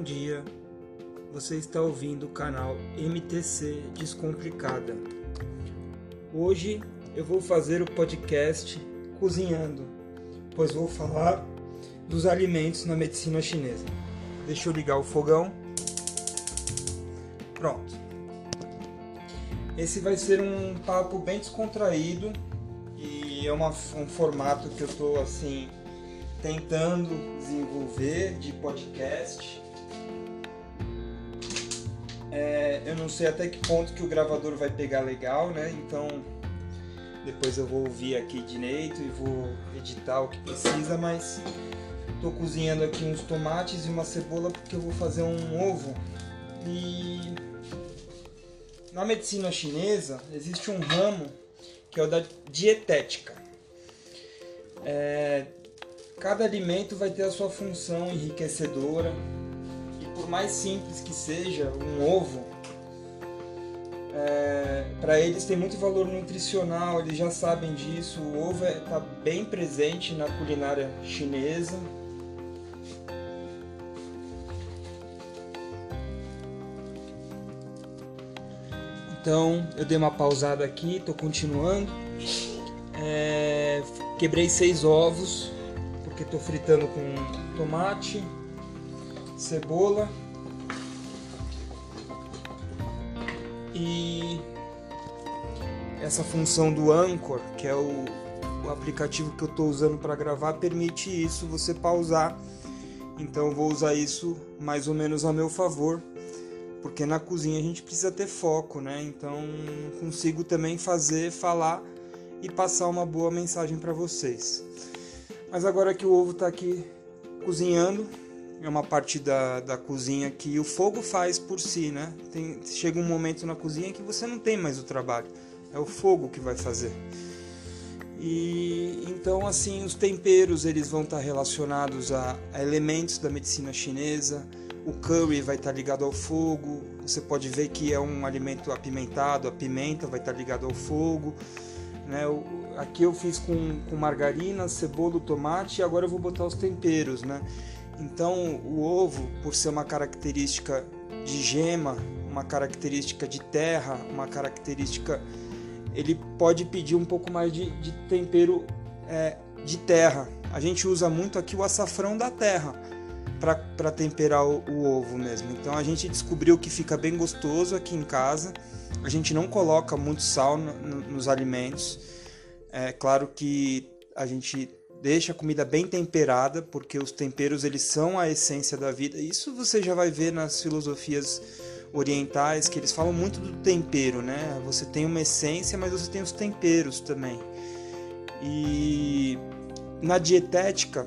bom dia. Você está ouvindo o canal MTC Descomplicada. Hoje eu vou fazer o podcast Cozinhando, pois vou falar dos alimentos na medicina chinesa. Deixa eu ligar o fogão. Pronto. Esse vai ser um papo bem descontraído e é uma, um formato que eu estou assim tentando desenvolver de podcast. É, eu não sei até que ponto que o gravador vai pegar legal, né? Então depois eu vou ouvir aqui direito e vou editar o que precisa, mas estou cozinhando aqui uns tomates e uma cebola porque eu vou fazer um ovo. E na medicina chinesa existe um ramo que é o da dietética. É, Cada alimento vai ter a sua função enriquecedora mais simples que seja um ovo, é, para eles tem muito valor nutricional, eles já sabem disso. O ovo está é, tá bem presente na culinária chinesa. Então eu dei uma pausada aqui, estou continuando. É, quebrei seis ovos porque estou fritando com tomate, cebola e essa função do Anchor, que é o, o aplicativo que eu estou usando para gravar, permite isso, você pausar. Então vou usar isso mais ou menos a meu favor, porque na cozinha a gente precisa ter foco, né? Então consigo também fazer, falar e passar uma boa mensagem para vocês. Mas agora que o ovo está aqui cozinhando, é uma parte da, da cozinha que o fogo faz por si, né? Tem, chega um momento na cozinha que você não tem mais o trabalho, é o fogo que vai fazer. E então assim os temperos eles vão estar relacionados a, a, elementos da medicina chinesa. O curry vai estar ligado ao fogo. Você pode ver que é um alimento apimentado, a pimenta vai estar ligado ao fogo. Né? Aqui eu fiz com, com margarina, cebola, tomate e agora eu vou botar os temperos, né? Então o ovo, por ser uma característica de gema, uma característica de terra, uma característica, ele pode pedir um pouco mais de, de tempero é, de terra. A gente usa muito aqui o açafrão da terra para temperar o, o, ovo mesmo. Então a gente descobriu que fica bem gostoso aqui em casa. A gente não coloca muito sal no, no, nos alimentos. É claro que a gente deixa a comida bem temperada, porque os temperos eles são a essência da vida. Isso você já vai ver nas filosofias orientais que eles falam muito do tempero, né? Você tem uma essência, mas você tem os temperos também. E na dietética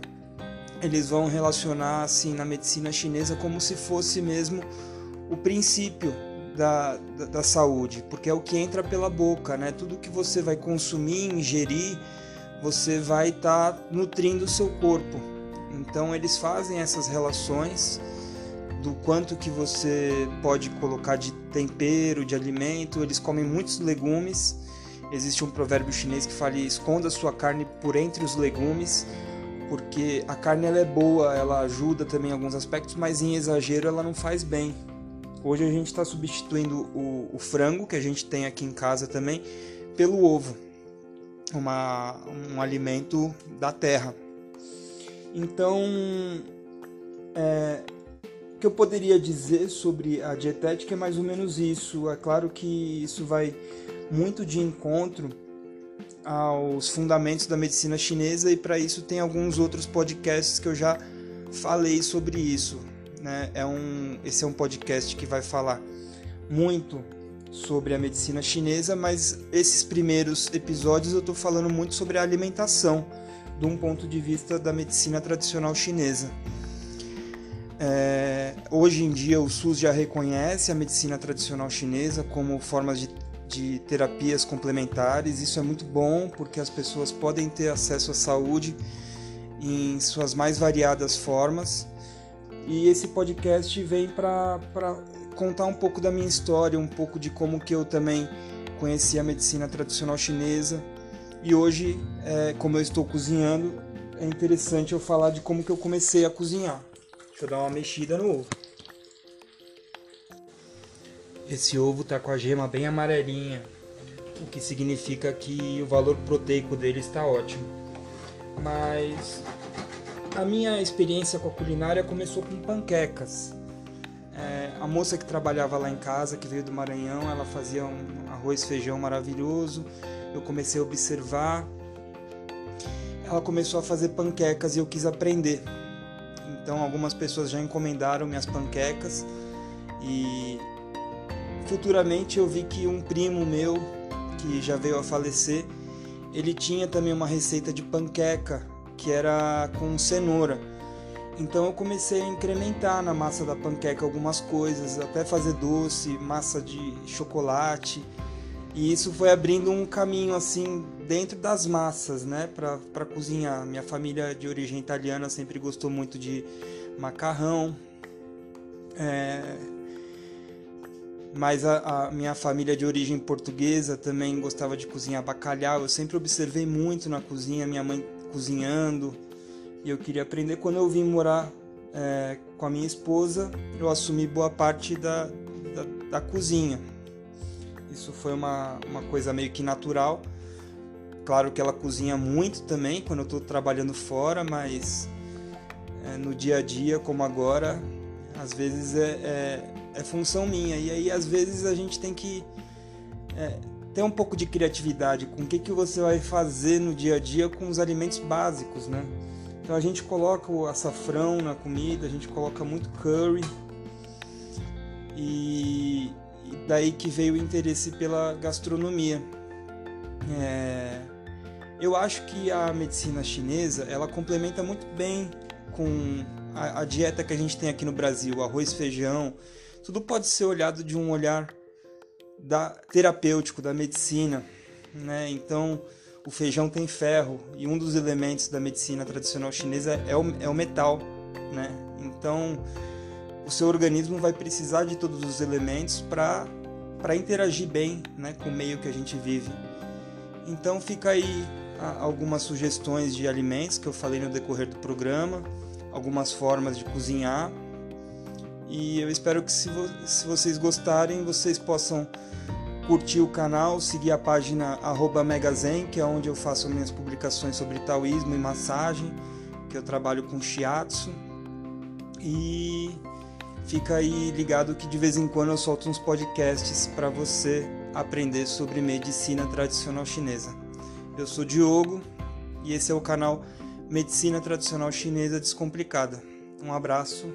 eles vão relacionar assim na medicina chinesa como se fosse mesmo o princípio da, da, da, saúde, porque é o que entra pela boca, né? Tudo que você vai consumir, ingerir, você vai estar tá nutrindo o seu corpo. Então eles fazem essas relações do quanto que você pode colocar de tempero, de alimento. Eles comem muitos legumes. Existe um provérbio chinês que fala: esconda sua carne por entre os legumes, porque a carne ela é boa, ela ajuda também em alguns aspectos, mas em exagero ela não faz bem. Hoje a gente está substituindo o, o, frango que a gente tem aqui em casa também pelo ovo, uma, um alimento da terra. Então, é, o que eu poderia dizer sobre a dietética é mais ou menos isso. É claro que isso vai muito de encontro aos fundamentos da medicina chinesa e para isso tem alguns outros podcasts que eu já falei sobre isso né? É um, esse é um podcast que vai falar muito sobre a medicina chinesa, mas esses primeiros episódios eu estou falando muito sobre a alimentação, de um ponto de vista da medicina tradicional chinesa. É, hoje em dia o SUS já reconhece a medicina tradicional chinesa como formas de, de terapias complementares. Isso é muito bom porque as pessoas podem ter acesso à saúde em suas mais variadas formas e esse podcast vem para contar um pouco da minha história, um pouco de como que eu também conheci a medicina tradicional chinesa. E hoje, é, como eu estou cozinhando, é interessante eu falar de como que eu comecei a cozinhar. Deixa eu dar uma mexida no ovo. Esse ovo tá com a gema bem amarelinha, o que significa que o valor proteico dele está ótimo. Mas a minha experiência com a culinária começou com panquecas. É, a moça que trabalhava lá em casa, que veio do Maranhão, ela fazia um arroz feijão maravilhoso. Eu comecei a observar. Ela começou a fazer panquecas e eu quis aprender. Então algumas pessoas já encomendaram minhas panquecas e futuramente eu vi que um primo meu que já veio a falecer, ele tinha também uma receita de panqueca que era com cenoura. Então eu comecei a incrementar na massa da panqueca algumas coisas, até fazer doce, massa de chocolate. E isso foi abrindo um caminho assim dentro das massas, né, para cozinhar. Minha família de origem italiana sempre gostou muito de macarrão. É... Mas a, a minha família de origem portuguesa também gostava de cozinhar bacalhau. Eu sempre observei muito na cozinha, minha mãe cozinhando e eu queria aprender. Quando eu vim morar é, com a minha esposa, eu assumi boa parte da, da, da cozinha. Isso foi uma, uma coisa meio que natural. Claro que ela cozinha muito também quando eu estou trabalhando fora, mas é, no dia a dia, como agora, às vezes é, é, é, função minha. E aí, às vezes, a gente tem que é, ter um pouco de criatividade com o que, que você vai fazer no dia a dia com os alimentos básicos, né? Então a gente coloca o açafrão na comida, a gente coloca muito curry e, e daí que veio o interesse pela gastronomia. É, eu acho que a medicina chinesa ela complementa muito bem com a, a dieta que a gente tem aqui no Brasil, arroz, feijão, tudo pode ser olhado de um olhar da terapêutico da medicina, né? Então o feijão tem ferro e um dos elementos da medicina tradicional chinesa é o, é o metal, né? Então o seu organismo vai precisar de todos os elementos para para interagir bem, né, com o meio que a gente vive. Então fica aí algumas sugestões de alimentos que eu falei no decorrer do programa, algumas formas de cozinhar. E eu espero que se, vo se vocês gostarem, vocês possam curtir o canal, seguir a página Megazen, que é onde eu faço minhas publicações sobre taoísmo e massagem, que eu trabalho com shiatsu. E fica aí ligado que de vez em quando eu solto uns podcasts para você aprender sobre medicina tradicional chinesa. Eu sou Diogo e esse é o canal Medicina Tradicional Chinesa Descomplicada. Um abraço